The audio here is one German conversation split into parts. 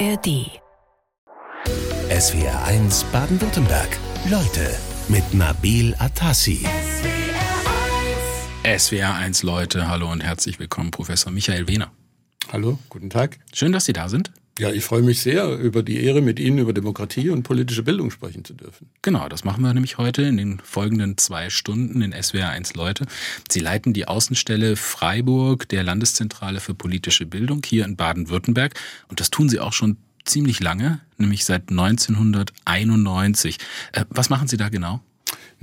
ARD. SWR 1 Baden-Württemberg. Leute mit Nabil Atassi. SWR 1 Leute, hallo und herzlich willkommen, Professor Michael Wehner. Hallo, guten Tag. Schön, dass Sie da sind. Ja, ich freue mich sehr über die Ehre, mit Ihnen über Demokratie und politische Bildung sprechen zu dürfen. Genau, das machen wir nämlich heute in den folgenden zwei Stunden in SWR 1 Leute. Sie leiten die Außenstelle Freiburg der Landeszentrale für politische Bildung hier in Baden-Württemberg. Und das tun Sie auch schon ziemlich lange, nämlich seit 1991. Äh, was machen Sie da genau?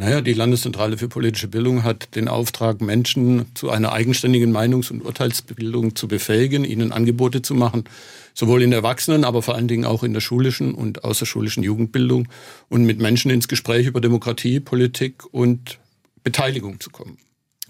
Naja, die Landeszentrale für politische Bildung hat den Auftrag, Menschen zu einer eigenständigen Meinungs- und Urteilsbildung zu befähigen, ihnen Angebote zu machen, sowohl in der Erwachsenen, aber vor allen Dingen auch in der schulischen und außerschulischen Jugendbildung und mit Menschen ins Gespräch über Demokratie, Politik und Beteiligung zu kommen.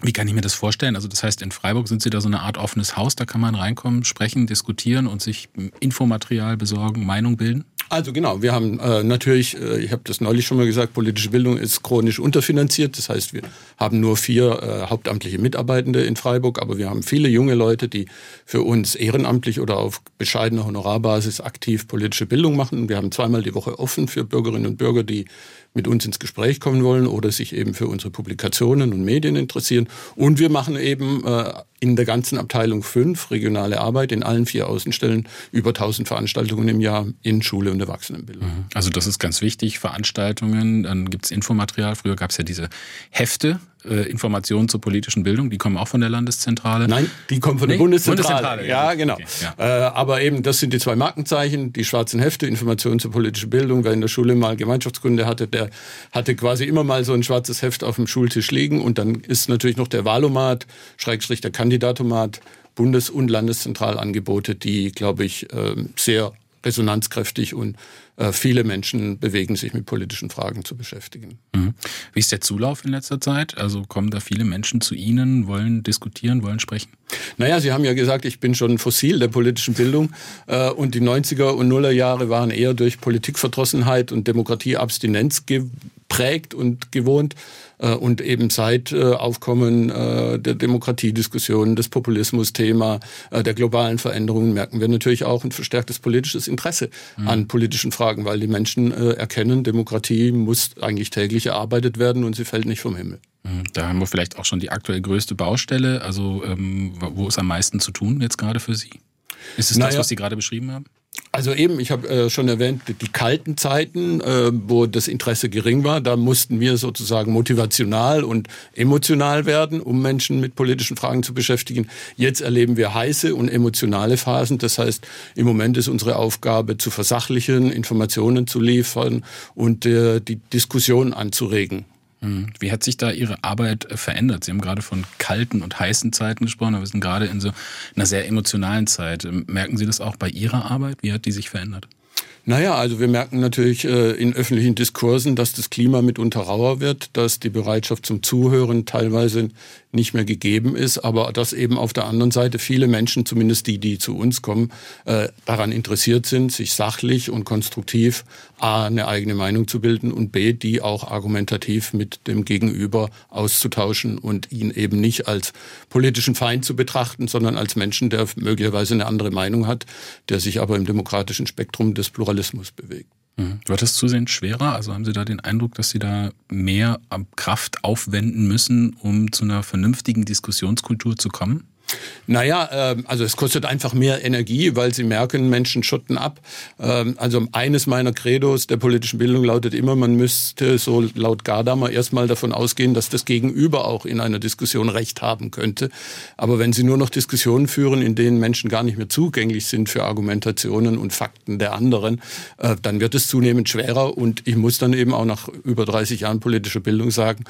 Wie kann ich mir das vorstellen? Also das heißt, in Freiburg sind Sie da so eine Art offenes Haus, da kann man reinkommen, sprechen, diskutieren und sich Infomaterial besorgen, Meinung bilden? Also genau, wir haben äh, natürlich, äh, ich habe das neulich schon mal gesagt, politische Bildung ist chronisch unterfinanziert. Das heißt, wir haben nur vier äh, hauptamtliche Mitarbeitende in Freiburg, aber wir haben viele junge Leute, die für uns ehrenamtlich oder auf bescheidener Honorarbasis aktiv politische Bildung machen. Wir haben zweimal die Woche offen für Bürgerinnen und Bürger, die mit uns ins Gespräch kommen wollen oder sich eben für unsere Publikationen und Medien interessieren. Und wir machen eben äh, in der ganzen Abteilung fünf regionale Arbeit in allen vier Außenstellen über 1000 Veranstaltungen im Jahr in Schule und Erwachsenenbildung. Mhm. Also das ist ganz wichtig, Veranstaltungen, dann gibt's Infomaterial. Früher gab's ja diese Hefte, äh, Informationen zur politischen Bildung, die kommen auch von der Landeszentrale. Nein, die kommen von der nee, Bundeszentrale. Bundeszentrale. Ja, genau. Okay, ja. Äh, aber eben, das sind die zwei Markenzeichen, die schwarzen Hefte, Informationen zur politischen Bildung. Wer in der Schule mal Gemeinschaftskunde hatte, der hatte quasi immer mal so ein schwarzes Heft auf dem Schultisch liegen. Und dann ist natürlich noch der Wahlomat, Schrägstrich der Kandidatomat, Bundes- und Landeszentralangebote, die, glaube ich, ähm, sehr resonanzkräftig und äh, viele Menschen bewegen sich mit politischen Fragen zu beschäftigen. Mhm. Wie ist der Zulauf in letzter Zeit? Also kommen da viele Menschen zu Ihnen, wollen diskutieren, wollen sprechen? Naja, Sie haben ja gesagt, ich bin schon fossil der politischen Bildung äh, und die 90er und Nuller Jahre waren eher durch Politikverdrossenheit und Demokratieabstinenz geprägt und gewohnt. Äh, und eben seit äh, Aufkommen äh, der Demokratiediskussion, des Populismus-Thema, der globalen Veränderungen merken wir natürlich auch ein verstärktes politisches Interesse mhm. an politischen Fragen, weil die Menschen erkennen, Demokratie muss eigentlich täglich erarbeitet werden und sie fällt nicht vom Himmel. Mhm. Da haben wir vielleicht auch schon die aktuell größte Baustelle. Also ähm, wo ist am meisten zu tun jetzt gerade für Sie? Ist es naja, das, was Sie gerade beschrieben haben? Also eben, ich habe äh, schon erwähnt, die kalten Zeiten, äh, wo das Interesse gering war, da mussten wir sozusagen motivational und emotional werden, um Menschen mit politischen Fragen zu beschäftigen. Jetzt erleben wir heiße und emotionale Phasen. Das heißt, im Moment ist unsere Aufgabe zu versachlichen, Informationen zu liefern und äh, die Diskussion anzuregen. Mhm. Wie hat sich da Ihre Arbeit äh, verändert? Sie haben gerade von kalten und heißen Zeiten gesprochen, aber wir sind gerade in so einer sehr emotionalen Zeit. Merken Sie das auch bei Ihrer Arbeit? Wie hat die sich verändert? Naja, also wir merken natürlich äh, in öffentlichen Diskursen, dass das Klima mitunter rauer wird, dass die Bereitschaft zum Zuhören teilweise nicht mehr gegeben ist, aber dass eben auf der anderen Seite viele Menschen, zumindest die, die zu uns kommen, äh, daran interessiert sind, sich sachlich und konstruktiv A, eine eigene Meinung zu bilden und B, die auch argumentativ mit dem Gegenüber auszutauschen und ihn eben nicht als politischen Feind zu betrachten, sondern als Menschen, der möglicherweise eine andere Meinung hat, der sich aber im demokratischen Spektrum des Pluralismus bewegt. Mhm. Wird das zusehends schwerer? Also haben Sie da den Eindruck, dass Sie da mehr Kraft aufwenden müssen, um zu einer vernünftigen Diskussionskultur zu kommen? Naja, äh, also es kostet einfach mehr Energie, weil sie merken, Menschen schotten ab. Ähm, also eines meiner Credos der politischen Bildung lautet immer, man müsste so laut Gadamer erstmal davon ausgehen, dass das Gegenüber auch in einer Diskussion Recht haben könnte. Aber wenn Sie nur noch Diskussionen führen, in denen Menschen gar nicht mehr zugänglich sind für Argumentationen und Fakten der anderen, äh, dann wird es zunehmend schwerer. Und ich muss dann eben auch nach über 30 Jahren politischer Bildung sagen,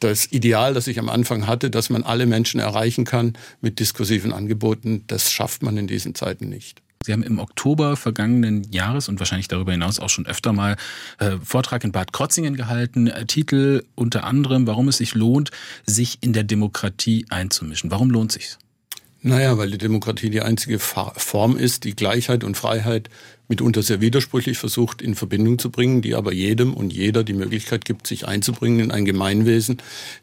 das Ideal, das ich am Anfang hatte, dass man alle Menschen erreichen kann mit diskursiven Angeboten, das schafft man in diesen Zeiten nicht. Sie haben im Oktober vergangenen Jahres und wahrscheinlich darüber hinaus auch schon öfter mal äh, Vortrag in Bad Krotzingen gehalten. Äh, Titel unter anderem, warum es sich lohnt, sich in der Demokratie einzumischen. Warum lohnt sich's? Naja, weil die Demokratie die einzige Form ist, die Gleichheit und Freiheit mitunter sehr widersprüchlich versucht in Verbindung zu bringen, die aber jedem und jeder die Möglichkeit gibt, sich einzubringen in ein Gemeinwesen,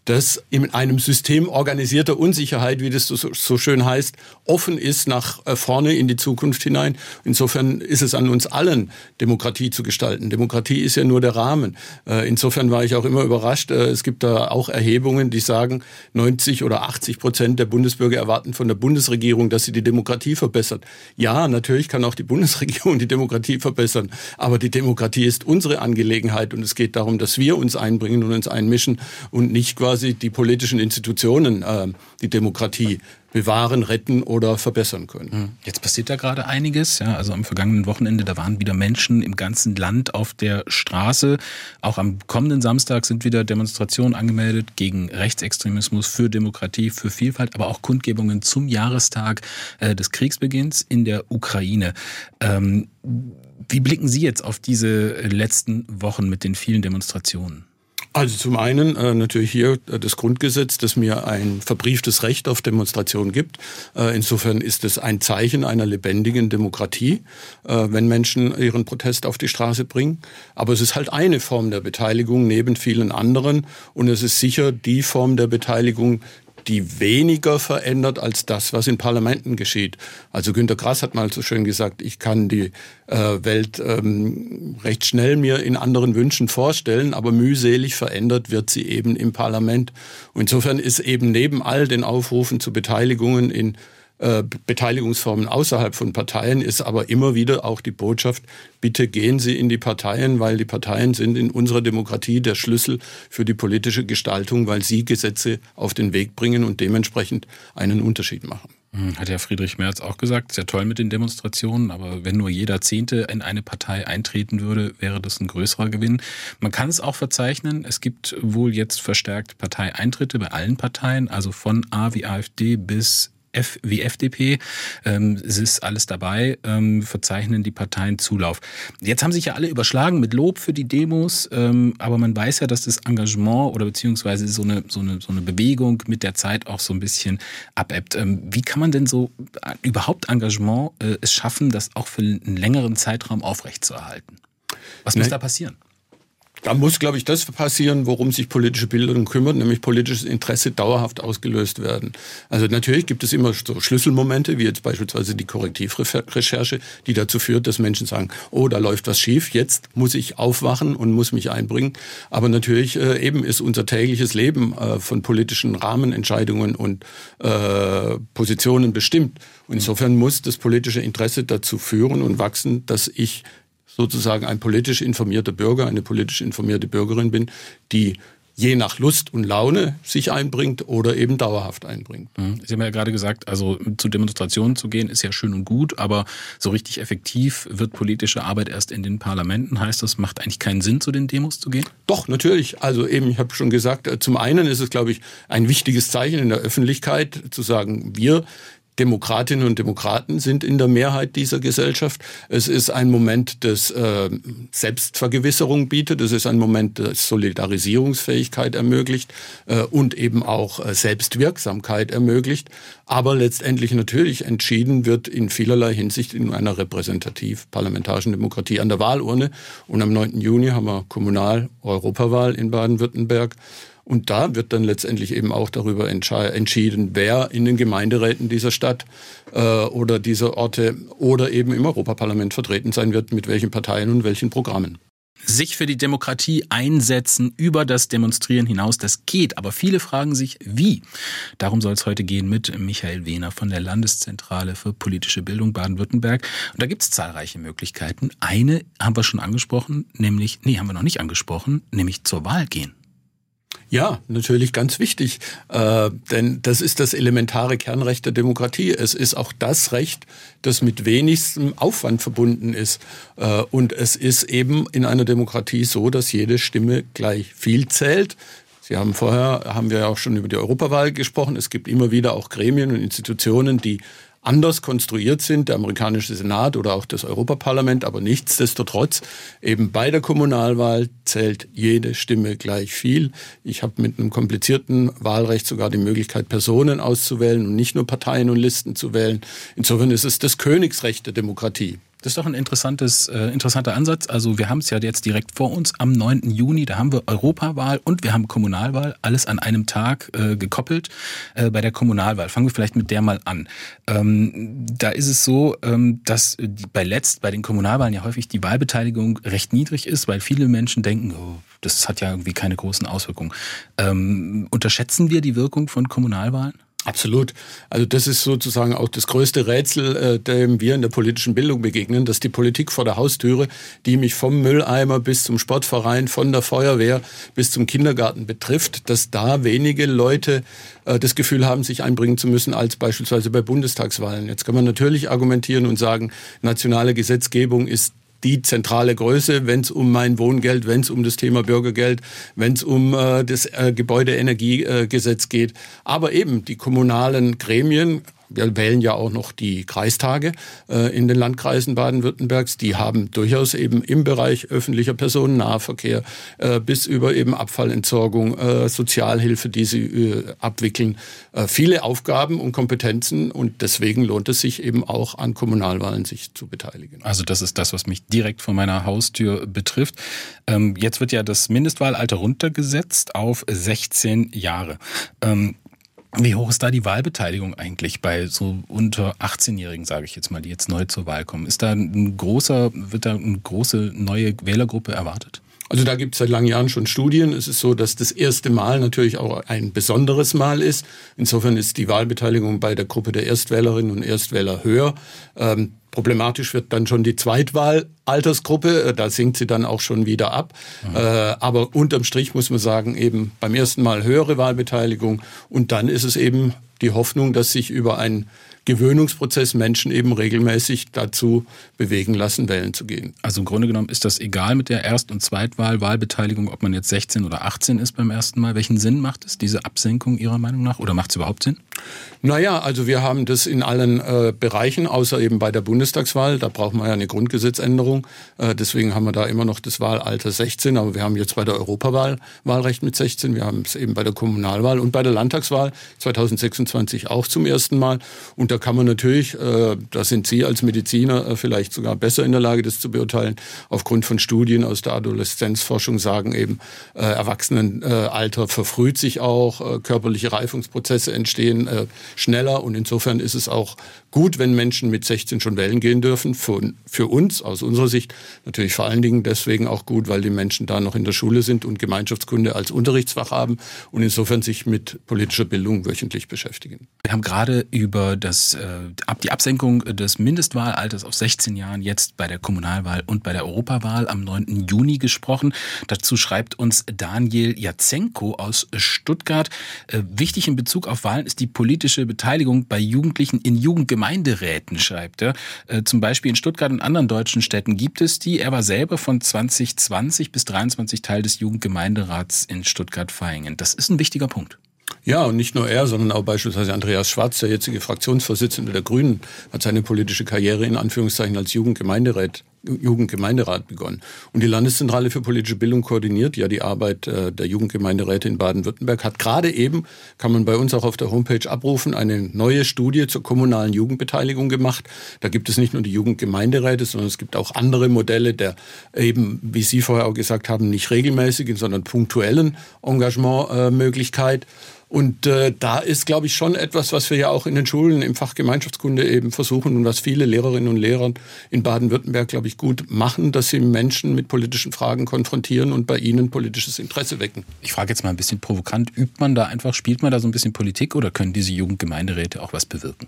das in einem System organisierter Unsicherheit, wie das so schön heißt, offen ist nach äh, vorne in die Zukunft hinein. Insofern ist es an uns allen, Demokratie zu gestalten. Demokratie ist ja nur der Rahmen. Äh, insofern war ich auch immer überrascht. Äh, es gibt da auch Erhebungen, die sagen, 90 oder 80 Prozent der Bundesbürger erwarten von der Bundesregierung, dass sie die Demokratie verbessert. Ja, natürlich kann auch die Bundesregierung die Demokratie verbessern. Aber die Demokratie ist unsere Angelegenheit und es geht darum, dass wir uns einbringen und uns einmischen und nicht quasi die politischen Institutionen äh, die Demokratie bewahren, retten oder verbessern können. Hm. Jetzt passiert da gerade einiges. Ja, also am vergangenen Wochenende, da waren wieder Menschen im ganzen Land auf der Straße. Auch am kommenden Samstag sind wieder Demonstrationen angemeldet gegen Rechtsextremismus, für Demokratie, für Vielfalt, aber auch Kundgebungen zum Jahrestag äh, des Kriegsbeginns in der Ukraine. Ähm, wie blicken Sie jetzt auf diese letzten Wochen mit den vielen Demonstrationen? Also zum einen äh, natürlich hier äh, das Grundgesetz, das mir ein verbrieftes Recht auf Demonstration gibt. Äh, insofern ist es ein Zeichen einer lebendigen Demokratie, äh, wenn Menschen ihren Protest auf die Straße bringen. Aber es ist halt eine Form der Beteiligung neben vielen anderen und es ist sicher die Form der Beteiligung, die weniger verändert als das, was in Parlamenten geschieht. Also Günter Grass hat mal so schön gesagt, ich kann die äh, Welt ähm, recht schnell mir in anderen Wünschen vorstellen, aber mühselig verändert wird sie eben im Parlament. Und insofern ist eben neben all den Aufrufen zu Beteiligungen in Beteiligungsformen außerhalb von Parteien ist aber immer wieder auch die Botschaft, bitte gehen Sie in die Parteien, weil die Parteien sind in unserer Demokratie der Schlüssel für die politische Gestaltung, weil sie Gesetze auf den Weg bringen und dementsprechend einen Unterschied machen. Hm, hat ja Friedrich Merz auch gesagt, sehr toll mit den Demonstrationen, aber wenn nur jeder Zehnte in eine Partei eintreten würde, wäre das ein größerer Gewinn. Man kann es auch verzeichnen, es gibt wohl jetzt verstärkt Parteieintritte bei allen Parteien, also von A wie AfD bis F wie FDP. Ähm, es ist alles dabei, ähm, verzeichnen die Parteien Zulauf. Jetzt haben sich ja alle überschlagen mit Lob für die Demos, ähm, aber man weiß ja, dass das Engagement oder beziehungsweise so eine, so eine, so eine Bewegung mit der Zeit auch so ein bisschen abebbt. Ähm, wie kann man denn so äh, überhaupt Engagement äh, es schaffen, das auch für einen längeren Zeitraum aufrechtzuerhalten? Was muss da passieren? Da muss, glaube ich, das passieren, worum sich politische Bildung kümmert, nämlich politisches Interesse dauerhaft ausgelöst werden. Also natürlich gibt es immer so Schlüsselmomente, wie jetzt beispielsweise die Korrektivrecherche, die dazu führt, dass Menschen sagen, oh, da läuft was schief, jetzt muss ich aufwachen und muss mich einbringen. Aber natürlich äh, eben ist unser tägliches Leben äh, von politischen Rahmenentscheidungen und äh, Positionen bestimmt. Und insofern muss das politische Interesse dazu führen und wachsen, dass ich sozusagen ein politisch informierter Bürger, eine politisch informierte Bürgerin bin, die je nach Lust und Laune sich einbringt oder eben dauerhaft einbringt. Mhm. Sie haben ja gerade gesagt, also zu Demonstrationen zu gehen ist ja schön und gut, aber so richtig effektiv wird politische Arbeit erst in den Parlamenten. Heißt das, macht eigentlich keinen Sinn, zu den Demos zu gehen? Doch, natürlich. Also eben, ich habe schon gesagt, äh, zum einen ist es, glaube ich, ein wichtiges Zeichen in der Öffentlichkeit zu sagen, wir Demokratinnen und Demokraten sind in der Mehrheit dieser Gesellschaft. Es ist ein Moment, das äh, Selbstvergewisserung bietet. Es ist ein Moment, das Solidarisierungsfähigkeit ermöglicht äh, und eben auch äh, Selbstwirksamkeit ermöglicht. Aber letztendlich natürlich entschieden wird in vielerlei Hinsicht in einer repräsentativ-parlamentarischen Demokratie an der Wahlurne. Und am 9. Juni haben wir Kommunal-Europawahl in Baden-Württemberg. Und da wird dann letztendlich eben auch darüber entschieden, wer in den Gemeinderäten dieser Stadt äh, oder dieser Orte oder eben im Europaparlament vertreten sein wird, mit welchen Parteien und welchen Programmen sich für die Demokratie einsetzen über das Demonstrieren hinaus. Das geht, aber viele fragen sich, wie. Darum soll es heute gehen mit Michael Wehner von der Landeszentrale für politische Bildung Baden-Württemberg. Und da gibt es zahlreiche Möglichkeiten. Eine haben wir schon angesprochen, nämlich, nee, haben wir noch nicht angesprochen, nämlich zur Wahl gehen. Ja, natürlich ganz wichtig, äh, denn das ist das elementare Kernrecht der Demokratie. Es ist auch das Recht, das mit wenigstem Aufwand verbunden ist. Äh, und es ist eben in einer Demokratie so, dass jede Stimme gleich viel zählt. Sie haben vorher, haben wir ja auch schon über die Europawahl gesprochen. Es gibt immer wieder auch Gremien und Institutionen, die anders konstruiert sind, der amerikanische Senat oder auch das Europaparlament, aber nichtsdestotrotz eben bei der Kommunalwahl zählt jede Stimme gleich viel. Ich habe mit einem komplizierten Wahlrecht sogar die Möglichkeit, Personen auszuwählen und nicht nur Parteien und Listen zu wählen. Insofern ist es das Königsrecht der Demokratie. Das ist doch ein interessantes, äh, interessanter Ansatz. Also wir haben es ja jetzt direkt vor uns am 9. Juni, da haben wir Europawahl und wir haben Kommunalwahl, alles an einem Tag äh, gekoppelt. Äh, bei der Kommunalwahl fangen wir vielleicht mit der mal an. Ähm, da ist es so, ähm, dass die, bei letzt bei den Kommunalwahlen ja häufig die Wahlbeteiligung recht niedrig ist, weil viele Menschen denken, oh, das hat ja irgendwie keine großen Auswirkungen. Ähm, unterschätzen wir die Wirkung von Kommunalwahlen? Absolut. Also das ist sozusagen auch das größte Rätsel, äh, dem wir in der politischen Bildung begegnen, dass die Politik vor der Haustüre, die mich vom Mülleimer bis zum Sportverein, von der Feuerwehr bis zum Kindergarten betrifft, dass da wenige Leute äh, das Gefühl haben, sich einbringen zu müssen, als beispielsweise bei Bundestagswahlen. Jetzt kann man natürlich argumentieren und sagen, nationale Gesetzgebung ist die zentrale Größe, wenn es um mein Wohngeld, wenn es um das Thema Bürgergeld, wenn es um äh, das äh, Gebäudeenergiegesetz geht. Aber eben die kommunalen Gremien wir wählen ja auch noch die Kreistage äh, in den Landkreisen Baden-Württembergs. Die haben durchaus eben im Bereich öffentlicher Personennahverkehr äh, bis über eben Abfallentsorgung, äh, Sozialhilfe, die sie äh, abwickeln, äh, viele Aufgaben und Kompetenzen. Und deswegen lohnt es sich eben auch an Kommunalwahlen sich zu beteiligen. Also das ist das, was mich direkt vor meiner Haustür betrifft. Ähm, jetzt wird ja das Mindestwahlalter runtergesetzt auf 16 Jahre. Ähm, wie hoch ist da die Wahlbeteiligung eigentlich bei so unter 18-Jährigen, sage ich jetzt mal, die jetzt neu zur Wahl kommen? Ist da ein großer, wird da eine große neue Wählergruppe erwartet? Also da gibt es seit langen Jahren schon Studien. Es ist so, dass das erste Mal natürlich auch ein besonderes Mal ist. Insofern ist die Wahlbeteiligung bei der Gruppe der Erstwählerinnen und Erstwähler höher. Ähm, Problematisch wird dann schon die Zweitwahlaltersgruppe, äh, da sinkt sie dann auch schon wieder ab. Mhm. Äh, aber unterm Strich muss man sagen, eben beim ersten Mal höhere Wahlbeteiligung und dann ist es eben die Hoffnung, dass sich über ein Gewöhnungsprozess Menschen eben regelmäßig dazu bewegen lassen, wählen zu gehen. Also im Grunde genommen ist das egal mit der Erst- und Zweitwahl, Wahlbeteiligung, ob man jetzt 16 oder 18 ist beim ersten Mal. Welchen Sinn macht es, diese Absenkung Ihrer Meinung nach? Oder macht es überhaupt Sinn? Naja, also wir haben das in allen äh, Bereichen, außer eben bei der Bundestagswahl. Da braucht man ja eine Grundgesetzänderung. Äh, deswegen haben wir da immer noch das Wahlalter 16. Aber wir haben jetzt bei der Europawahl Wahlrecht mit 16. Wir haben es eben bei der Kommunalwahl und bei der Landtagswahl 2026 auch zum ersten Mal. Und da kann man natürlich, äh, da sind Sie als Mediziner äh, vielleicht sogar besser in der Lage, das zu beurteilen, aufgrund von Studien aus der Adoleszenzforschung sagen eben, äh, Erwachsenenalter verfrüht sich auch, äh, körperliche Reifungsprozesse entstehen äh, schneller und insofern ist es auch gut, wenn Menschen mit 16 schon wählen gehen dürfen. Für, für uns, aus unserer Sicht, natürlich vor allen Dingen deswegen auch gut, weil die Menschen da noch in der Schule sind und Gemeinschaftskunde als Unterrichtsfach haben und insofern sich mit politischer Bildung wöchentlich beschäftigen. Wir haben gerade über das, äh, die Absenkung des Mindestwahlalters auf 16 Jahren jetzt bei der Kommunalwahl und bei der Europawahl am 9. Juni gesprochen. Dazu schreibt uns Daniel Jazenko aus Stuttgart. Äh, wichtig in Bezug auf Wahlen ist die politische Beteiligung bei Jugendlichen in Jugendgemeinschaften Gemeinderäten, schreibt er. Äh, zum Beispiel in Stuttgart und anderen deutschen Städten gibt es die. Er war selber von 2020 bis 23 Teil des Jugendgemeinderats in Stuttgart-Vaihingen. Das ist ein wichtiger Punkt. Ja, und nicht nur er, sondern auch beispielsweise Andreas Schwarz, der jetzige Fraktionsvorsitzende der Grünen, hat seine politische Karriere in Anführungszeichen als Jugendgemeinderat Jugendgemeinderat begonnen. Und die Landeszentrale für politische Bildung koordiniert ja die Arbeit äh, der Jugendgemeinderäte in Baden-Württemberg, hat gerade eben, kann man bei uns auch auf der Homepage abrufen, eine neue Studie zur kommunalen Jugendbeteiligung gemacht. Da gibt es nicht nur die Jugendgemeinderäte, sondern es gibt auch andere Modelle der eben, wie Sie vorher auch gesagt haben, nicht regelmäßigen, sondern punktuellen Engagementmöglichkeit. Äh, und äh, da ist, glaube ich, schon etwas, was wir ja auch in den Schulen im Fach Gemeinschaftskunde eben versuchen und was viele Lehrerinnen und Lehrer in Baden-Württemberg, glaube ich, gut machen, dass sie Menschen mit politischen Fragen konfrontieren und bei ihnen politisches Interesse wecken. Ich frage jetzt mal ein bisschen provokant, übt man da einfach, spielt man da so ein bisschen Politik oder können diese Jugendgemeinderäte auch was bewirken?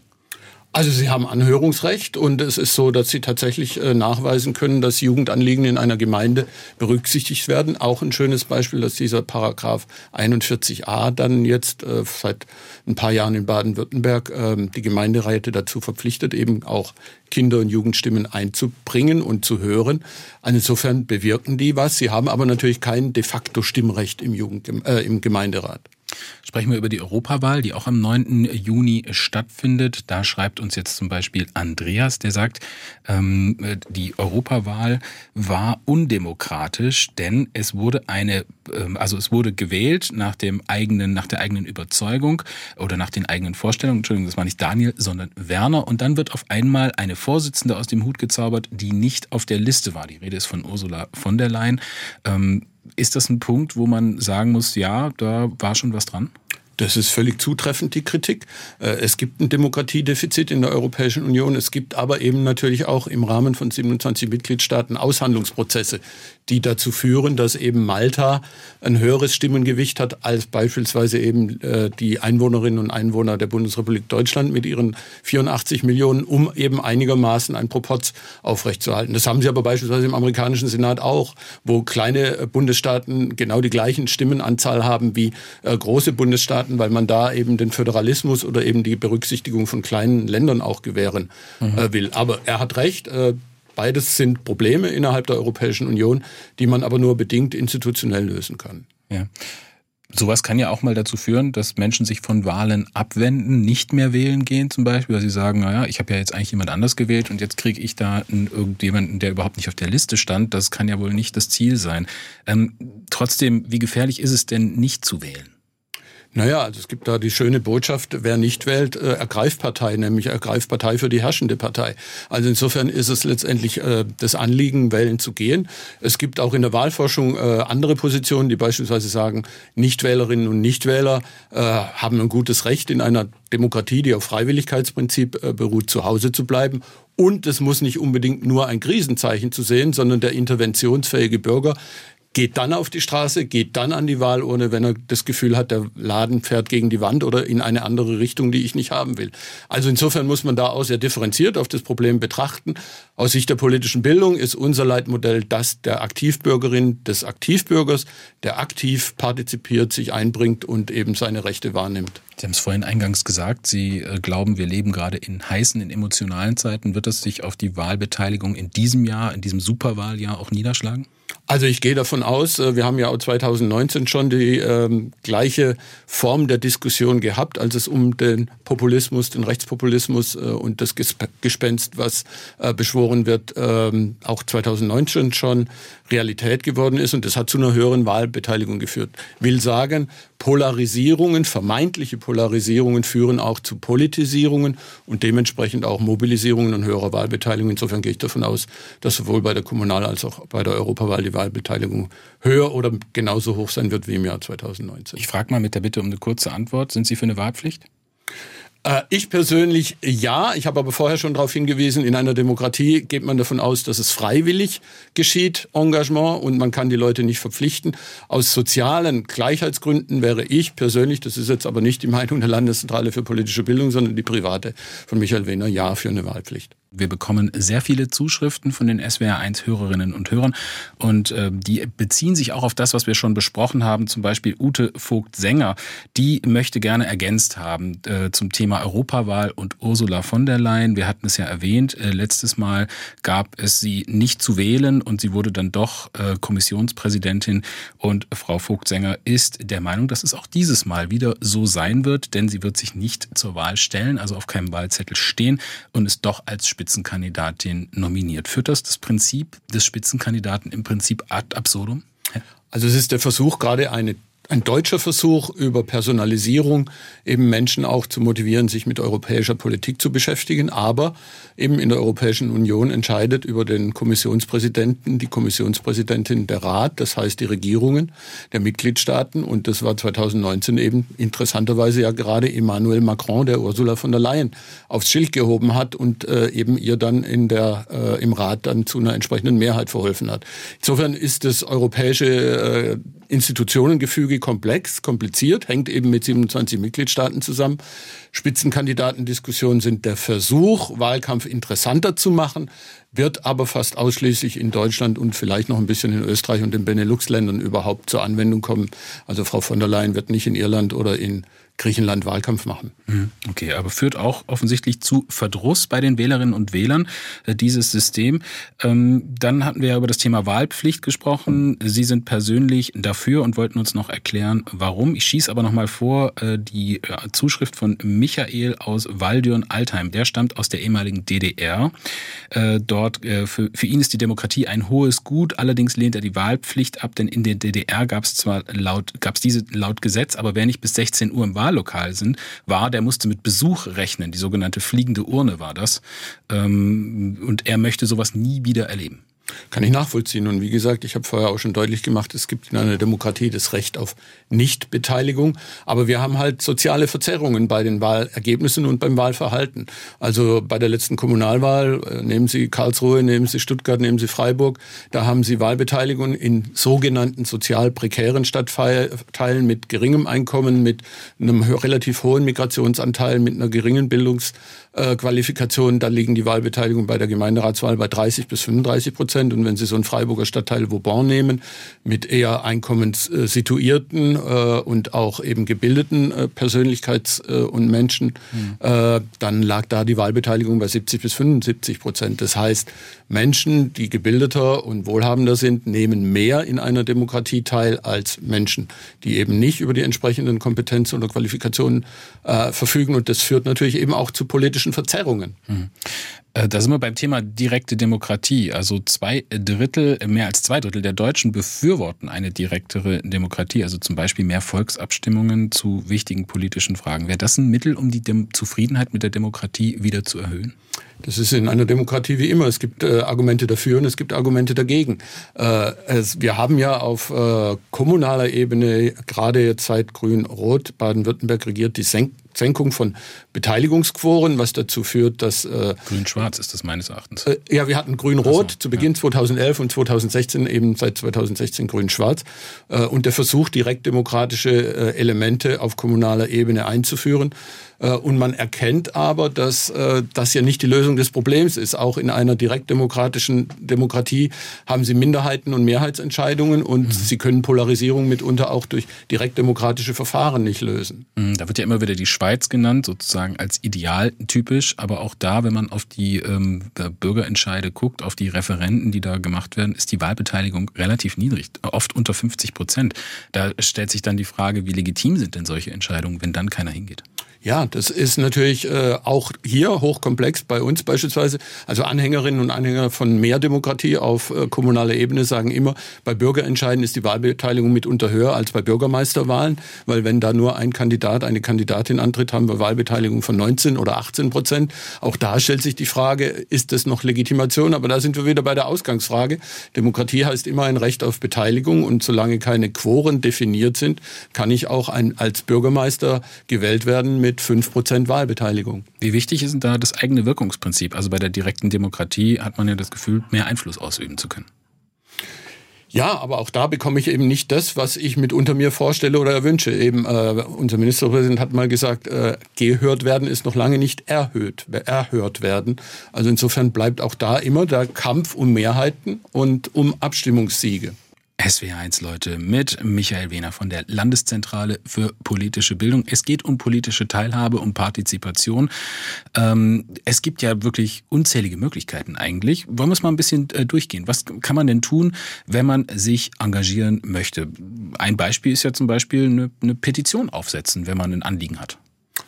Also Sie haben Anhörungsrecht und es ist so, dass Sie tatsächlich äh, nachweisen können, dass Jugendanliegen in einer Gemeinde berücksichtigt werden. Auch ein schönes Beispiel, dass dieser Paragraph 41a dann jetzt äh, seit ein paar Jahren in Baden-Württemberg äh, die Gemeinderäte dazu verpflichtet, eben auch Kinder- und Jugendstimmen einzubringen und zu hören. Also insofern bewirken die was. Sie haben aber natürlich kein de facto Stimmrecht im, Jugend, äh, im Gemeinderat. Sprechen wir über die Europawahl, die auch am 9. Juni stattfindet. Da schreibt uns jetzt zum Beispiel Andreas, der sagt, ähm, die Europawahl war undemokratisch, denn es wurde eine, ähm, also es wurde gewählt nach dem eigenen, nach der eigenen Überzeugung oder nach den eigenen Vorstellungen. Entschuldigung, das war nicht Daniel, sondern Werner. Und dann wird auf einmal eine Vorsitzende aus dem Hut gezaubert, die nicht auf der Liste war. Die Rede ist von Ursula von der Leyen. Ähm, ist das ein Punkt, wo man sagen muss, ja, da war schon was dran? Das ist völlig zutreffend, die Kritik. Äh, es gibt ein Demokratiedefizit in der Europäischen Union. Es gibt aber eben natürlich auch im Rahmen von 27 Mitgliedstaaten Aushandlungsprozesse, die dazu führen, dass eben Malta ein höheres Stimmengewicht hat als beispielsweise eben äh, die Einwohnerinnen und Einwohner der Bundesrepublik Deutschland mit ihren 84 Millionen, um eben einigermaßen ein Proporz aufrechtzuerhalten. Das haben sie aber beispielsweise im amerikanischen Senat auch, wo kleine Bundesstaaten genau die gleichen Stimmenanzahl haben wie äh, große Bundesstaaten, weil man da eben den Föderalismus oder eben die Berücksichtigung von kleinen Ländern auch gewähren mhm. äh, will. Aber er hat recht. Äh, Beides sind Probleme innerhalb der Europäischen Union, die man aber nur bedingt institutionell lösen kann. Ja. Sowas kann ja auch mal dazu führen, dass Menschen sich von Wahlen abwenden, nicht mehr wählen gehen zum Beispiel, weil sie sagen, naja, ich habe ja jetzt eigentlich jemand anders gewählt und jetzt kriege ich da einen, irgendjemanden, der überhaupt nicht auf der Liste stand. Das kann ja wohl nicht das Ziel sein. Ähm, trotzdem, wie gefährlich ist es denn, nicht zu wählen? Naja, also es gibt da die schöne Botschaft, wer nicht wählt, äh, ergreift Partei, nämlich ergreift Partei für die herrschende Partei. Also insofern ist es letztendlich äh, das Anliegen, wählen zu gehen. Es gibt auch in der Wahlforschung äh, andere Positionen, die beispielsweise sagen, Nichtwählerinnen und Nichtwähler äh, haben ein gutes Recht in einer Demokratie, die auf Freiwilligkeitsprinzip äh, beruht, zu Hause zu bleiben und es muss nicht unbedingt nur ein Krisenzeichen zu sehen, sondern der interventionsfähige Bürger geht dann auf die Straße, geht dann an die Wahlurne, wenn er das Gefühl hat, der Laden fährt gegen die Wand oder in eine andere Richtung, die ich nicht haben will. Also insofern muss man da auch sehr differenziert auf das Problem betrachten. Aus Sicht der politischen Bildung ist unser Leitmodell das der Aktivbürgerin, des Aktivbürgers, der aktiv partizipiert, sich einbringt und eben seine Rechte wahrnimmt. Sie haben es vorhin eingangs gesagt, Sie äh, glauben, wir leben gerade in heißen, in emotionalen Zeiten. Wird das sich auf die Wahlbeteiligung in diesem Jahr, in diesem Superwahljahr auch niederschlagen? Also ich gehe davon aus, äh, wir haben ja auch 2019 schon die ähm, gleiche Form der Diskussion gehabt, als es um den Populismus, den Rechtspopulismus äh, und das Gespenst, was äh, beschworen wird, ähm, auch 2019 schon Realität geworden ist und das hat zu einer höheren Wahlbeteiligung geführt. Will sagen, Polarisierungen, vermeintliche Polarisierungen führen auch zu Politisierungen und dementsprechend auch Mobilisierungen und höherer Wahlbeteiligung. Insofern gehe ich davon aus, dass sowohl bei der Kommunal- als auch bei der Europawahl die Wahlbeteiligung höher oder genauso hoch sein wird wie im Jahr 2019. Ich frage mal mit der Bitte um eine kurze Antwort. Sind Sie für eine Wahlpflicht? Äh, ich persönlich ja. Ich habe aber vorher schon darauf hingewiesen, in einer Demokratie geht man davon aus, dass es freiwillig geschieht, Engagement, und man kann die Leute nicht verpflichten. Aus sozialen Gleichheitsgründen wäre ich persönlich, das ist jetzt aber nicht die Meinung der Landeszentrale für politische Bildung, sondern die private von Michael Wehner, ja für eine Wahlpflicht. Wir bekommen sehr viele Zuschriften von den SWR1-Hörerinnen und Hörern und äh, die beziehen sich auch auf das, was wir schon besprochen haben. Zum Beispiel Ute Vogt-Sänger, die möchte gerne ergänzt haben äh, zum Thema Europawahl und Ursula von der Leyen. Wir hatten es ja erwähnt, äh, letztes Mal gab es sie nicht zu wählen und sie wurde dann doch äh, Kommissionspräsidentin und Frau Vogt-Sänger ist der Meinung, dass es auch dieses Mal wieder so sein wird, denn sie wird sich nicht zur Wahl stellen, also auf keinem Wahlzettel stehen und ist doch als Spitzenkandidatin Spitzenkandidatin nominiert. Führt das das Prinzip des Spitzenkandidaten im Prinzip ad absurdum? Also es ist der Versuch, gerade eine ein deutscher Versuch, über Personalisierung eben Menschen auch zu motivieren, sich mit europäischer Politik zu beschäftigen. Aber eben in der Europäischen Union entscheidet über den Kommissionspräsidenten, die Kommissionspräsidentin der Rat, das heißt die Regierungen der Mitgliedstaaten. Und das war 2019 eben interessanterweise ja gerade Emmanuel Macron, der Ursula von der Leyen aufs Schild gehoben hat und äh, eben ihr dann in der, äh, im Rat dann zu einer entsprechenden Mehrheit verholfen hat. Insofern ist das europäische äh, Institutionengefüge komplex, kompliziert, hängt eben mit 27 Mitgliedstaaten zusammen. Spitzenkandidatendiskussionen sind der Versuch, Wahlkampf interessanter zu machen, wird aber fast ausschließlich in Deutschland und vielleicht noch ein bisschen in Österreich und den Benelux-Ländern überhaupt zur Anwendung kommen. Also Frau von der Leyen wird nicht in Irland oder in Griechenland Wahlkampf machen. Mhm. Okay, aber führt auch offensichtlich zu Verdruss bei den Wählerinnen und Wählern äh, dieses System. Ähm, dann hatten wir ja über das Thema Wahlpflicht gesprochen. Sie sind persönlich dafür und wollten uns noch erklären, warum. Ich schieße aber noch mal vor äh, die äh, Zuschrift von Michael aus Waldürn-Altheim. Der stammt aus der ehemaligen DDR. Dort für, ihn ist die Demokratie ein hohes Gut. Allerdings lehnt er die Wahlpflicht ab, denn in der DDR gab es zwar laut gab es diese laut Gesetz, aber wer nicht bis 16 Uhr im Wahllokal sind, war, der musste mit Besuch rechnen. Die sogenannte fliegende Urne war das. Ähm, und er möchte sowas nie wieder erleben. Kann ich nachvollziehen. Und wie gesagt, ich habe vorher auch schon deutlich gemacht, es gibt in einer Demokratie das Recht auf Nichtbeteiligung. Aber wir haben halt soziale Verzerrungen bei den Wahlergebnissen und beim Wahlverhalten. Also bei der letzten Kommunalwahl, äh, nehmen Sie Karlsruhe, nehmen Sie Stuttgart, nehmen Sie Freiburg, da haben Sie Wahlbeteiligung in sogenannten sozial prekären Stadtteilen mit geringem Einkommen, mit einem relativ hohen Migrationsanteil, mit einer geringen Bildungsqualifikation. Da liegen die Wahlbeteiligung bei der Gemeinderatswahl bei 30 bis 35 Prozent. Prozent. Und wenn Sie so einen Freiburger Stadtteil Vauban nehmen, mit eher einkommenssituierten äh, und auch eben gebildeten äh, Persönlichkeits- äh, und Menschen, mhm. äh, dann lag da die Wahlbeteiligung bei 70 bis 75 Prozent. Das heißt, Menschen, die gebildeter und wohlhabender sind, nehmen mehr in einer Demokratie teil als Menschen, die eben nicht über die entsprechenden Kompetenzen oder Qualifikationen äh, verfügen. Und das führt natürlich eben auch zu politischen Verzerrungen. Mhm. Äh, da sind wir beim Thema direkte Demokratie. Also zwei Drittel, mehr als zwei Drittel der Deutschen befürworten eine direktere Demokratie, also zum Beispiel mehr Volksabstimmungen zu wichtigen politischen Fragen. Wäre das ein Mittel, um die Dem Zufriedenheit mit der Demokratie wieder zu erhöhen? Das ist in einer Demokratie wie immer. Es gibt äh, Argumente dafür und es gibt Argumente dagegen. Äh, es, wir haben ja auf äh, kommunaler Ebene, gerade jetzt seit Grün-Rot Baden-Württemberg regiert, die Senk Senkung von Beteiligungsquoren, was dazu führt, dass... Äh, Grün-Schwarz ist das meines Erachtens. Äh, ja, wir hatten Grün-Rot so, zu Beginn ja. 2011 und 2016 eben seit 2016 Grün-Schwarz. Äh, und der Versuch, direktdemokratische äh, Elemente auf kommunaler Ebene einzuführen. Äh, und man erkennt aber, dass äh, das ja nicht die Lösung des Problems ist. Auch in einer direktdemokratischen Demokratie haben Sie Minderheiten und Mehrheitsentscheidungen und mhm. Sie können Polarisierung mitunter auch durch direktdemokratische Verfahren nicht lösen. Mhm, da wird ja immer wieder die Schweiz genannt, sozusagen als idealtypisch. Aber auch da, wenn man auf die ähm, Bürgerentscheide guckt, auf die Referenten, die da gemacht werden, ist die Wahlbeteiligung relativ niedrig, oft unter 50 Prozent. Da stellt sich dann die Frage, wie legitim sind denn solche Entscheidungen, wenn dann keiner hingeht? Ja, das ist natürlich äh, auch hier hochkomplex bei uns beispielsweise. Also Anhängerinnen und Anhänger von mehr Demokratie auf äh, kommunaler Ebene sagen immer, bei Bürgerentscheiden ist die Wahlbeteiligung mitunter höher als bei Bürgermeisterwahlen, weil wenn da nur ein Kandidat, eine Kandidatin antritt, haben wir Wahlbeteiligung von 19 oder 18 Prozent. Auch da stellt sich die Frage, ist das noch Legitimation? Aber da sind wir wieder bei der Ausgangsfrage. Demokratie heißt immer ein Recht auf Beteiligung und solange keine Quoren definiert sind, kann ich auch ein, als Bürgermeister gewählt werden mit mit 5% Wahlbeteiligung. Wie wichtig ist denn da das eigene Wirkungsprinzip? Also bei der direkten Demokratie hat man ja das Gefühl, mehr Einfluss ausüben zu können. Ja, aber auch da bekomme ich eben nicht das, was ich mit unter mir vorstelle oder erwünsche. Eben äh, unser Ministerpräsident hat mal gesagt, äh, gehört werden ist noch lange nicht erhöht, erhört werden. Also insofern bleibt auch da immer der Kampf um Mehrheiten und um Abstimmungssiege. SWR1 Leute mit Michael Wehner von der Landeszentrale für politische Bildung. Es geht um politische Teilhabe, um Partizipation. Ähm, es gibt ja wirklich unzählige Möglichkeiten eigentlich. Wollen wir es mal ein bisschen äh, durchgehen? Was kann man denn tun, wenn man sich engagieren möchte? Ein Beispiel ist ja zum Beispiel eine, eine Petition aufsetzen, wenn man ein Anliegen hat.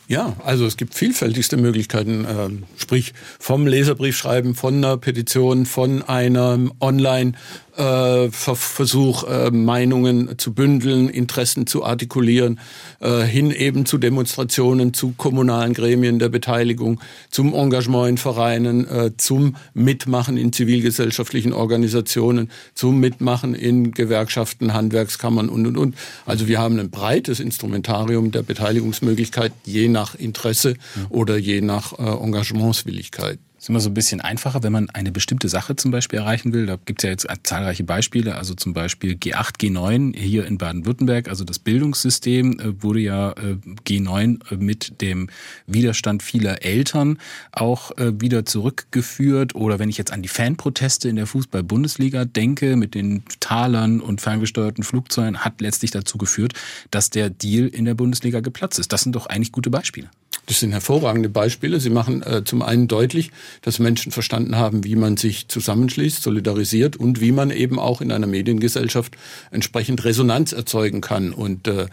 Ja, also es gibt vielfältigste Möglichkeiten, äh, sprich vom Leserbrief schreiben, von einer Petition, von einem Online äh, Versuch, äh, Meinungen zu bündeln, Interessen zu artikulieren, äh, hin eben zu Demonstrationen, zu kommunalen Gremien der Beteiligung, zum Engagement in Vereinen, äh, zum Mitmachen in zivilgesellschaftlichen Organisationen, zum Mitmachen in Gewerkschaften, Handwerkskammern und, und, und. Also wir haben ein breites Instrumentarium der Beteiligungsmöglichkeit, je nach Interesse oder je nach äh, Engagementswilligkeit. Ist immer so ein bisschen einfacher, wenn man eine bestimmte Sache zum Beispiel erreichen will. Da gibt es ja jetzt zahlreiche Beispiele, also zum Beispiel G8, G9 hier in Baden-Württemberg. Also das Bildungssystem äh, wurde ja äh, G9 äh, mit dem Widerstand vieler Eltern auch wieder zurückgeführt. Oder wenn ich jetzt an die Fanproteste in der Fußball-Bundesliga denke, mit den Talern und ferngesteuerten Flugzeugen, hat letztlich dazu geführt, dass der Deal in der Bundesliga geplatzt ist. Das sind doch eigentlich gute Beispiele. Das sind hervorragende Beispiele. Sie machen äh, zum einen deutlich, dass Menschen verstanden haben, wie man sich zusammenschließt, solidarisiert und wie man eben auch in einer Mediengesellschaft entsprechend Resonanz erzeugen kann. Und äh,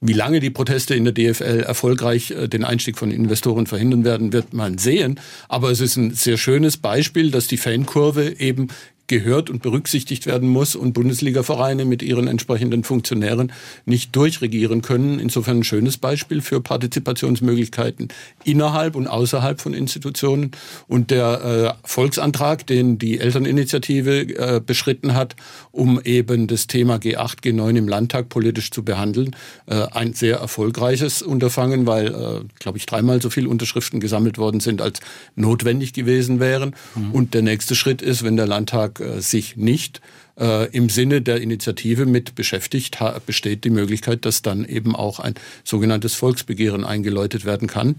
wie lange die Proteste in der DFL erfolgreich äh, den Einstieg von Investoren verhindern werden, wird man sehen. Aber es ist ein sehr schönes Beispiel, dass die Fankurve eben gehört und berücksichtigt werden muss und Bundesliga-Vereine mit ihren entsprechenden Funktionären nicht durchregieren können. Insofern ein schönes Beispiel für Partizipationsmöglichkeiten innerhalb und außerhalb von Institutionen. Und der äh, Volksantrag, den die Elterninitiative äh, beschritten hat, um eben das Thema G8, G9 im Landtag politisch zu behandeln, äh, ein sehr erfolgreiches Unterfangen, weil, äh, glaube ich, dreimal so viele Unterschriften gesammelt worden sind, als notwendig gewesen wären. Mhm. Und der nächste Schritt ist, wenn der Landtag sich nicht äh, im Sinne der Initiative mit beschäftigt, besteht die Möglichkeit, dass dann eben auch ein sogenanntes Volksbegehren eingeläutet werden kann.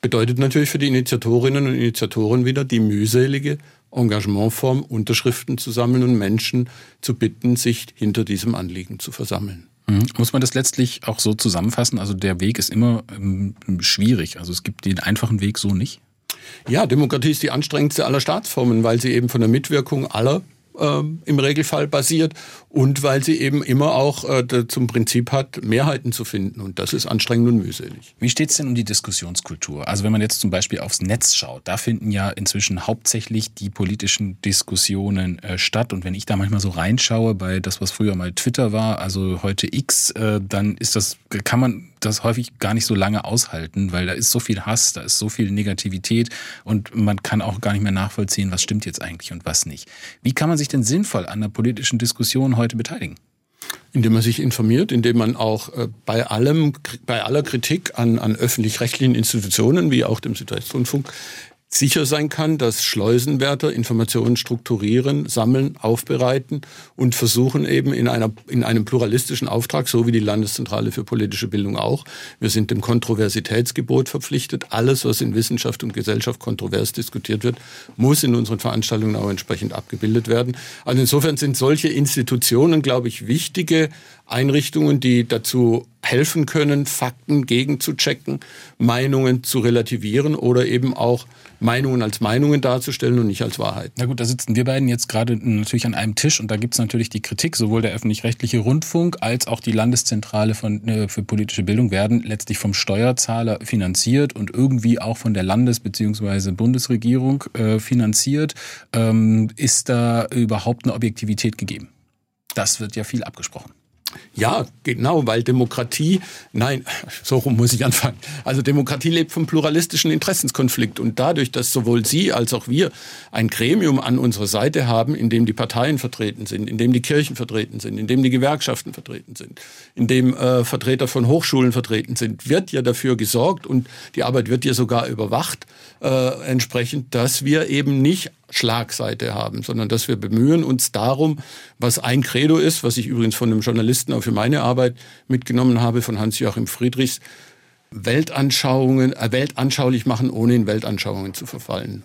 Bedeutet natürlich für die Initiatorinnen und Initiatoren wieder die mühselige Engagementform, Unterschriften zu sammeln und Menschen zu bitten, sich hinter diesem Anliegen zu versammeln. Mhm. Muss man das letztlich auch so zusammenfassen? Also der Weg ist immer ähm, schwierig. Also es gibt den einfachen Weg so nicht. Ja, Demokratie ist die anstrengendste aller Staatsformen, weil sie eben von der Mitwirkung aller ähm, im Regelfall basiert und weil sie eben immer auch äh, zum Prinzip hat, Mehrheiten zu finden. Und das ist anstrengend und mühselig. Wie steht es denn um die Diskussionskultur? Also wenn man jetzt zum Beispiel aufs Netz schaut, da finden ja inzwischen hauptsächlich die politischen Diskussionen äh, statt. Und wenn ich da manchmal so reinschaue bei das, was früher mal Twitter war, also heute X, äh, dann ist das, kann man das häufig gar nicht so lange aushalten, weil da ist so viel Hass, da ist so viel Negativität und man kann auch gar nicht mehr nachvollziehen, was stimmt jetzt eigentlich und was nicht. Wie kann man sich denn sinnvoll an der politischen Diskussion heute beteiligen? Indem man sich informiert, indem man auch äh, bei allem, bei aller Kritik an, an öffentlich-rechtlichen Institutionen, wie auch dem Südwestrundfunk, sicher sein kann, dass Schleusenwärter Informationen strukturieren, sammeln, aufbereiten und versuchen eben in, einer, in einem pluralistischen Auftrag, so wie die Landeszentrale für politische Bildung auch. Wir sind dem Kontroversitätsgebot verpflichtet. Alles, was in Wissenschaft und Gesellschaft kontrovers diskutiert wird, muss in unseren Veranstaltungen auch entsprechend abgebildet werden. Also insofern sind solche Institutionen, glaube ich, wichtige Einrichtungen, die dazu helfen können, Fakten gegenzuchecken, Meinungen zu relativieren oder eben auch Meinungen als Meinungen darzustellen und nicht als Wahrheit. Na gut, da sitzen wir beiden jetzt gerade natürlich an einem Tisch und da gibt es natürlich die Kritik, sowohl der öffentlich-rechtliche Rundfunk als auch die Landeszentrale von, äh, für politische Bildung werden letztlich vom Steuerzahler finanziert und irgendwie auch von der Landes- bzw. Bundesregierung äh, finanziert. Ähm, ist da überhaupt eine Objektivität gegeben? Das wird ja viel abgesprochen. Ja, genau, weil Demokratie, nein, so rum muss ich anfangen. Also Demokratie lebt vom pluralistischen Interessenskonflikt und dadurch, dass sowohl Sie als auch wir ein Gremium an unserer Seite haben, in dem die Parteien vertreten sind, in dem die Kirchen vertreten sind, in dem die Gewerkschaften vertreten sind, in dem äh, Vertreter von Hochschulen vertreten sind, wird ja dafür gesorgt und die Arbeit wird ja sogar überwacht, äh, entsprechend, dass wir eben nicht Schlagseite haben, sondern dass wir bemühen uns darum, was ein Credo ist, was ich übrigens von einem Journalisten auch für meine Arbeit mitgenommen habe, von Hans-Joachim Friedrichs, Weltanschauungen, äh, weltanschaulich machen, ohne in Weltanschauungen zu verfallen.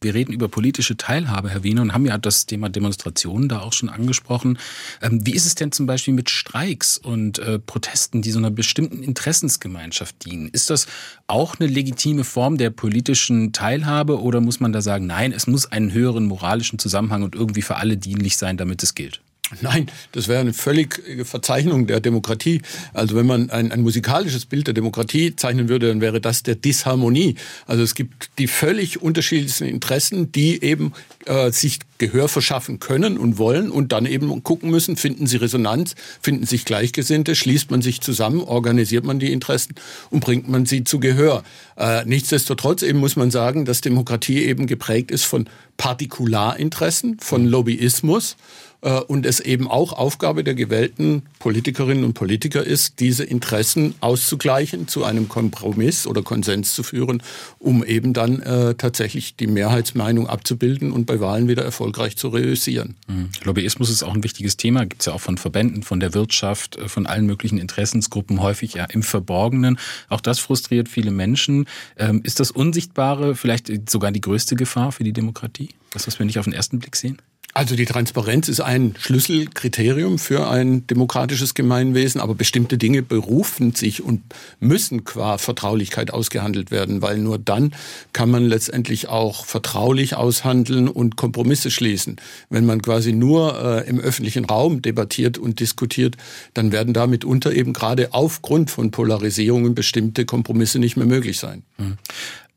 Wir reden über politische Teilhabe, Herr Wiener, und haben ja das Thema Demonstrationen da auch schon angesprochen. Ähm, wie ist es denn zum Beispiel mit Streiks und äh, Protesten, die so einer bestimmten Interessensgemeinschaft dienen? Ist das auch eine legitime Form der politischen Teilhabe oder muss man da sagen, nein, es muss einen höheren moralischen Zusammenhang und irgendwie für alle dienlich sein, damit es gilt? Nein, das wäre eine völlige Verzeichnung der Demokratie. Also wenn man ein, ein, musikalisches Bild der Demokratie zeichnen würde, dann wäre das der Disharmonie. Also es gibt die völlig unterschiedlichsten Interessen, die eben äh, sich Gehör verschaffen können und wollen und dann eben gucken müssen, finden sie Resonanz, finden sich Gleichgesinnte, schließt man sich zusammen, organisiert man die Interessen und bringt man sie zu Gehör. Äh, nichtsdestotrotz eben muss man sagen, dass Demokratie eben geprägt ist von Partikularinteressen, von Lobbyismus äh, und es eben auch Aufgabe der gewählten Politikerinnen und Politiker ist, diese Interessen auszugleichen, zu einem Kompromiss oder Konsens zu führen, um eben dann äh, tatsächlich die Mehrheitsmeinung abzubilden und bei Wahlen wieder erfolgreich zu reüssieren. Mhm. Lobbyismus ist auch ein wichtiges Thema, gibt es ja auch von Verbänden, von der Wirtschaft, äh, von allen möglichen Interessensgruppen, häufig ja im Verborgenen. Auch das frustriert viele Menschen. Ähm, ist das Unsichtbare vielleicht sogar die größte Gefahr für die Demokratie? Das, was wir nicht auf den ersten Blick sehen? Also die Transparenz ist ein Schlüsselkriterium für ein demokratisches Gemeinwesen, aber bestimmte Dinge berufen sich und müssen qua Vertraulichkeit ausgehandelt werden, weil nur dann kann man letztendlich auch vertraulich aushandeln und Kompromisse schließen. Wenn man quasi nur äh, im öffentlichen Raum debattiert und diskutiert, dann werden da mitunter eben gerade aufgrund von Polarisierungen bestimmte Kompromisse nicht mehr möglich sein. Mhm.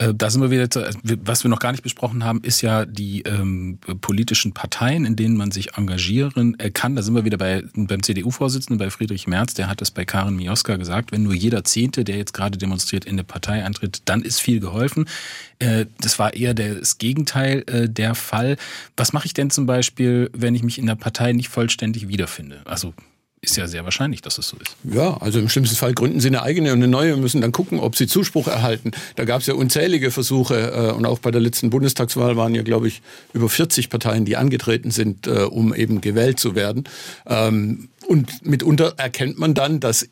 Äh, da sind wir wieder, zu, was wir noch gar nicht besprochen haben, ist ja die ähm, politischen Parteien, in denen man sich engagieren äh, kann. Da sind wir wieder bei, beim CDU-Vorsitzenden, bei Friedrich Merz, der hat es bei Karin Mioska gesagt, wenn nur jeder Zehnte, der jetzt gerade demonstriert, in eine Partei eintritt, dann ist viel geholfen. Äh, das war eher das Gegenteil äh, der Fall. Was mache ich denn zum Beispiel, wenn ich mich in der Partei nicht vollständig wiederfinde? Also ist ja sehr wahrscheinlich, dass es so ist. Ja, also im schlimmsten Fall gründen sie eine eigene und eine neue und müssen dann gucken, ob sie Zuspruch erhalten. Da gab es ja unzählige Versuche äh, und auch bei der letzten Bundestagswahl waren ja, glaube ich, über 40 Parteien, die angetreten sind, äh, um eben gewählt zu werden. Ähm, und mitunter erkennt man dann, dass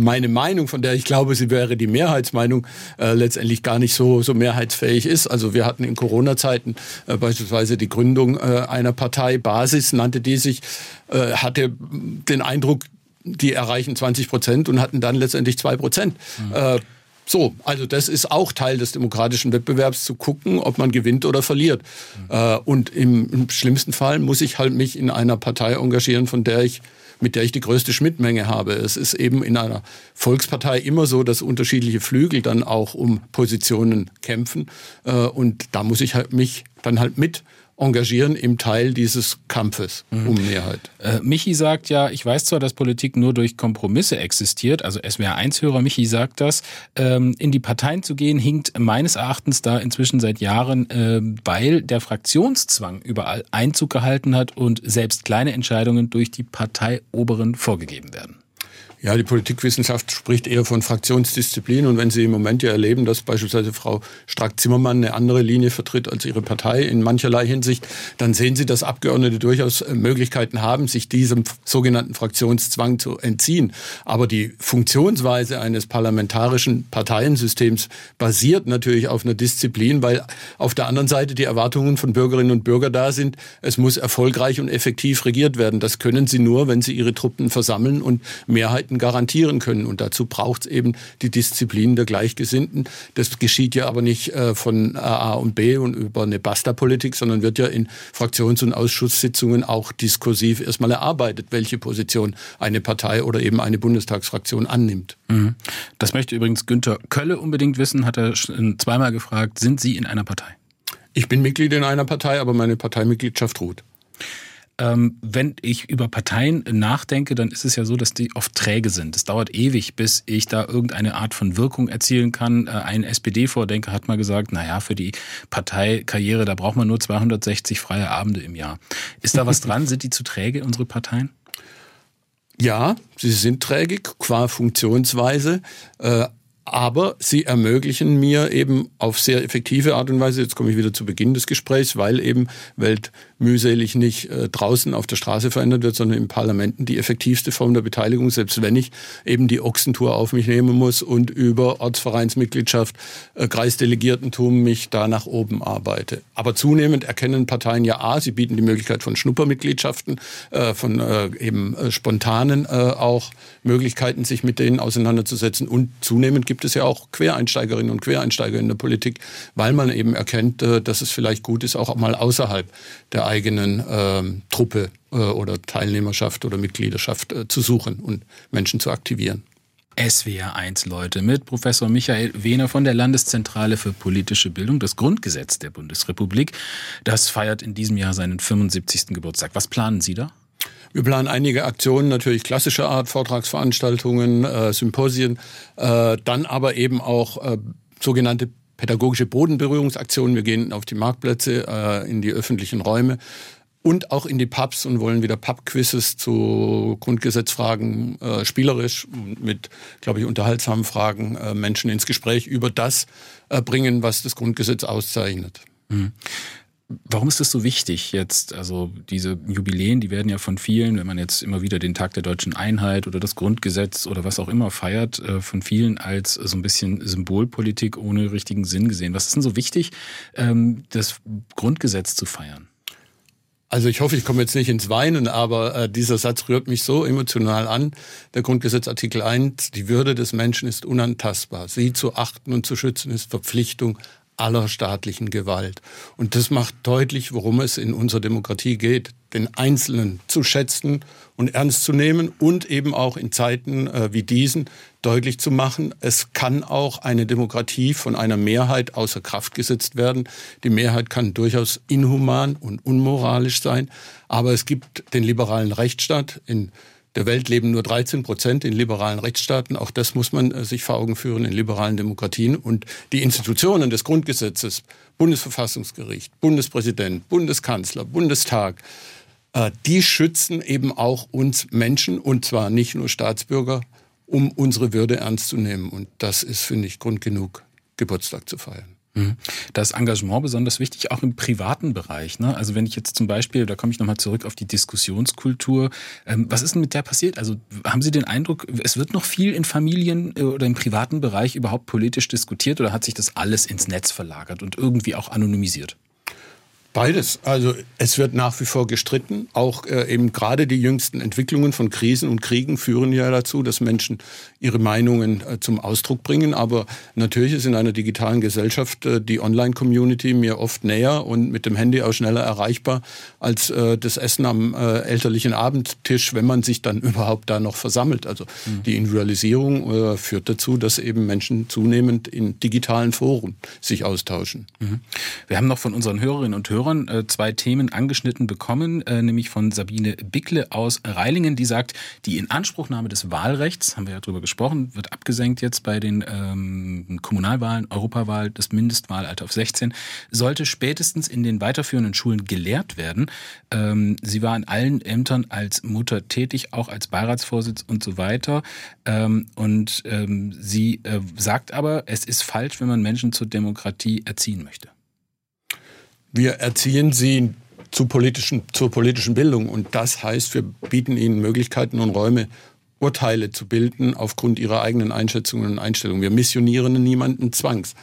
meine Meinung, von der ich glaube, sie wäre die Mehrheitsmeinung, äh, letztendlich gar nicht so, so mehrheitsfähig ist. Also wir hatten in Corona-Zeiten äh, beispielsweise die Gründung äh, einer Partei, Basis nannte die sich, äh, hatte den Eindruck, die erreichen 20 Prozent und hatten dann letztendlich zwei Prozent. Mhm. Äh, so, also das ist auch Teil des demokratischen Wettbewerbs, zu gucken, ob man gewinnt oder verliert. Mhm. und im, im, schlimmsten Fall muss ich halt mich in einer Partei engagieren, von der ich mit der ich die größte Schnittmenge habe. Es ist eben in einer Volkspartei immer so, dass unterschiedliche Flügel dann auch um Positionen kämpfen. Äh, und da muss ich halt mich dann halt mit engagieren im Teil dieses Kampfes mhm. um Mehrheit. Äh, Michi sagt ja, ich weiß zwar, dass Politik nur durch Kompromisse existiert, also SWR1-Hörer Michi sagt das, ähm, in die Parteien zu gehen hinkt meines Erachtens da inzwischen seit Jahren, äh, weil der Fraktionszwang überall Einzug gehalten hat und selbst kleine Entscheidungen durch die Parteioberen vorgegeben werden. Ja, die Politikwissenschaft spricht eher von Fraktionsdisziplin. Und wenn Sie im Moment ja erleben, dass beispielsweise Frau Strack-Zimmermann eine andere Linie vertritt als ihre Partei in mancherlei Hinsicht, dann sehen Sie, dass Abgeordnete durchaus äh, Möglichkeiten haben, sich diesem sogenannten Fraktionszwang zu entziehen. Aber die Funktionsweise eines parlamentarischen Parteiensystems basiert natürlich auf einer Disziplin, weil auf der anderen Seite die Erwartungen von Bürgerinnen und Bürgern da sind. Es muss erfolgreich und effektiv regiert werden. Das können Sie nur, wenn Sie Ihre Truppen versammeln und Mehrheiten Mehrheiten garantieren können. Und dazu braucht es eben die Disziplin der Gleichgesinnten. Das geschieht ja aber nicht äh, von A und B und über eine Basta-Politik, sondern wird ja in Fraktions- und Ausschusssitzungen auch diskursiv erstmal erarbeitet, welche Position eine Partei oder eben eine Bundestagsfraktion annimmt. Mhm. Das möchte übrigens Günther Kölle unbedingt wissen, hat er zweimal gefragt, sind Sie in einer Partei? Ich bin Mitglied in einer Partei, aber meine Parteimitgliedschaft ruht ähm, wenn ich über Parteien nachdenke, dann ist es ja so, dass die oft träge sind. Es dauert ewig, bis ich da irgendeine Art von Wirkung erzielen kann. Äh, ein SPD-Vordenker hat mal gesagt, naja, für die Parteikarriere, da braucht man nur 260 freie Abende im Jahr. Ist da was dran? Sind die zu träge, unsere Parteien? Ja, sie sind träge qua Funktionsweise. Äh, aber sie ermöglichen mir eben auf sehr effektive Art und Weise, jetzt komme ich wieder zu Beginn des Gesprächs, weil eben Welt mühselig nicht äh, draußen auf der Straße verändert wird, sondern im Parlamenten die effektivste Form der Beteiligung, selbst wenn ich eben die Ochsentour auf mich nehmen muss und über Ortsvereinsmitgliedschaft, äh, Kreisdelegiertentum mich da nach oben arbeite. Aber zunehmend erkennen Parteien ja A, sie bieten die Möglichkeit von Schnuppermitgliedschaften, äh, von eben spontanen auch Möglichkeiten, sich mit denen auseinanderzusetzen und zunehmend gibt es ja auch Quereinsteigerinnen und Quereinsteiger in der Politik, weil man eben erkennt, dass es vielleicht gut ist, auch mal außerhalb der eigenen ähm, Truppe äh, oder Teilnehmerschaft oder Mitgliedschaft äh, zu suchen und Menschen zu aktivieren. SWR 1 Leute mit Professor Michael Wehner von der Landeszentrale für politische Bildung, das Grundgesetz der Bundesrepublik. Das feiert in diesem Jahr seinen 75. Geburtstag. Was planen Sie da? Wir planen einige Aktionen, natürlich klassischer Art, Vortragsveranstaltungen, äh, Symposien, äh, dann aber eben auch äh, sogenannte pädagogische Bodenberührungsaktionen. Wir gehen auf die Marktplätze, äh, in die öffentlichen Räume und auch in die Pubs und wollen wieder Pub-Quizzes zu Grundgesetzfragen äh, spielerisch mit, glaube ich, unterhaltsamen Fragen äh, Menschen ins Gespräch über das äh, bringen, was das Grundgesetz auszeichnet. Mhm. Warum ist das so wichtig jetzt? Also diese Jubiläen, die werden ja von vielen, wenn man jetzt immer wieder den Tag der deutschen Einheit oder das Grundgesetz oder was auch immer feiert, äh, von vielen als so ein bisschen Symbolpolitik ohne richtigen Sinn gesehen. Was ist denn so wichtig, ähm, das Grundgesetz zu feiern? Also ich hoffe, ich komme jetzt nicht ins Weinen, aber äh, dieser Satz rührt mich so emotional an. Der Grundgesetz Artikel 1, die Würde des Menschen ist unantastbar. Sie zu achten und zu schützen ist Verpflichtung aller staatlichen Gewalt. Und das macht deutlich, worum es in unserer Demokratie geht, den Einzelnen zu schätzen und ernst zu nehmen und eben auch in Zeiten äh, wie diesen deutlich zu machen, es kann auch eine Demokratie von einer Mehrheit außer Kraft gesetzt werden. Die Mehrheit kann durchaus inhuman und unmoralisch sein, aber es gibt den liberalen Rechtsstaat in der Welt leben nur 13 Prozent in liberalen Rechtsstaaten. Auch das muss man äh, sich vor Augen führen in liberalen Demokratien. Und die Institutionen des Grundgesetzes, Bundesverfassungsgericht, Bundespräsident, Bundeskanzler, Bundestag, äh, die schützen eben auch uns Menschen und zwar nicht nur Staatsbürger, um unsere Würde ernst zu nehmen. Und das ist, finde ich, Grund genug, Geburtstag zu feiern. Mhm. Das Engagement besonders wichtig, auch im privaten Bereich. Ne? Also wenn ich jetzt zum Beispiel, da komme ich nochmal zurück auf die Diskussionskultur, ähm, was ist denn mit der passiert? Also haben Sie den Eindruck, es wird noch viel in Familien äh, oder im privaten Bereich überhaupt politisch diskutiert oder hat sich das alles ins Netz verlagert und irgendwie auch anonymisiert? Beides. Also es wird nach wie vor gestritten. Auch äh, eben gerade die jüngsten Entwicklungen von Krisen und Kriegen führen ja dazu, dass Menschen ihre Meinungen äh, zum Ausdruck bringen. Aber natürlich ist in einer digitalen Gesellschaft äh, die Online-Community mir oft näher und mit dem Handy auch schneller erreichbar als äh, das Essen am äh, elterlichen Abendtisch, wenn man sich dann überhaupt da noch versammelt. Also mhm. die Individualisierung äh, führt dazu, dass eben Menschen zunehmend in digitalen Foren sich austauschen. Mhm. Wir haben noch von unseren Hörerinnen und Hörern äh, zwei Themen angeschnitten bekommen, äh, nämlich von Sabine Bickle aus Reilingen, die sagt, die Inanspruchnahme des Wahlrechts, haben wir ja drüber gesprochen, wird abgesenkt jetzt bei den ähm, Kommunalwahlen, Europawahl, das Mindestwahlalter auf 16, sollte spätestens in den weiterführenden Schulen gelehrt werden. Ähm, sie war in allen Ämtern als Mutter tätig, auch als Beiratsvorsitz und so weiter. Ähm, und ähm, sie äh, sagt aber, es ist falsch, wenn man Menschen zur Demokratie erziehen möchte. Wir erziehen sie zu politischen, zur politischen Bildung. Und das heißt, wir bieten ihnen Möglichkeiten und Räume, Urteile zu bilden aufgrund ihrer eigenen Einschätzungen und Einstellungen. Wir missionieren niemanden zwangs,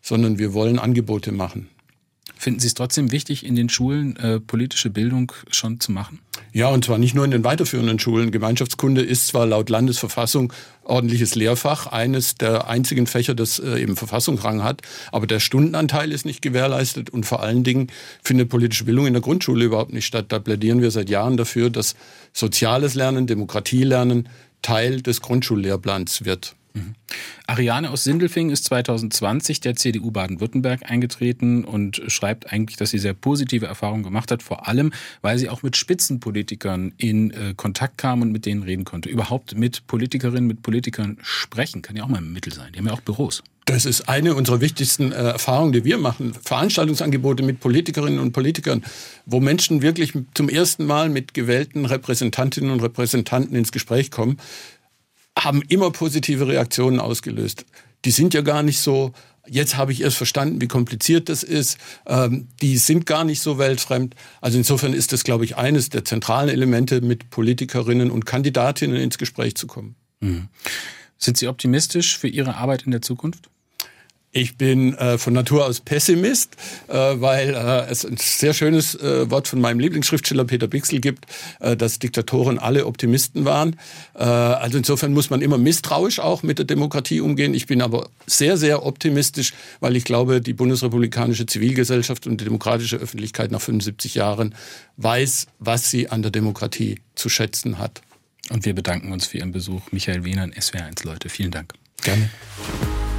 sondern wir wollen Angebote machen. Finden Sie es trotzdem wichtig, in den Schulen äh, politische Bildung schon zu machen? Ja, und zwar nicht nur in den weiterführenden Schulen. Gemeinschaftskunde ist zwar laut Landesverfassung ordentliches Lehrfach, eines der einzigen Fächer, das äh, eben Verfassungsrang hat, aber der Stundenanteil ist nicht gewährleistet und vor allen Dingen findet politische Bildung in der Grundschule überhaupt nicht statt. Da plädieren wir seit Jahren dafür, dass soziales Lernen, Demokratielernen Teil des Grundschullehrplans wird. Mhm. Ariane aus Sindelfing ist 2020 der CDU Baden-Württemberg eingetreten und schreibt eigentlich, dass sie sehr positive Erfahrungen gemacht hat, vor allem, weil sie auch mit Spitzenpolitikern in äh, Kontakt kam und mit denen reden konnte. Überhaupt mit Politikerinnen, mit Politikern sprechen, kann ja auch mal ein Mittel sein. Die haben ja auch Büros. Das ist eine unserer wichtigsten äh, Erfahrungen, die wir machen. Veranstaltungsangebote mit Politikerinnen und Politikern, wo Menschen wirklich zum ersten Mal mit gewählten Repräsentantinnen und Repräsentanten ins Gespräch kommen haben immer positive Reaktionen ausgelöst. Die sind ja gar nicht so, jetzt habe ich erst verstanden, wie kompliziert das ist. Ähm, die sind gar nicht so weltfremd. Also insofern ist das, glaube ich, eines der zentralen Elemente, mit Politikerinnen und Kandidatinnen ins Gespräch zu kommen. Mhm. Sind Sie optimistisch für Ihre Arbeit in der Zukunft? Ich bin äh, von Natur aus Pessimist, äh, weil äh, es ein sehr schönes äh, Wort von meinem Lieblingsschriftsteller Peter Bixel gibt, äh, dass Diktatoren alle Optimisten waren. Äh, also insofern muss man immer misstrauisch auch mit der Demokratie umgehen. Ich bin aber sehr, sehr optimistisch, weil ich glaube, die bundesrepublikanische Zivilgesellschaft und die demokratische Öffentlichkeit nach 75 Jahren weiß, was sie an der Demokratie zu schätzen hat. Und wir bedanken uns für Ihren Besuch. Michael Wiener, SWR1 Leute. Vielen Dank. Gerne.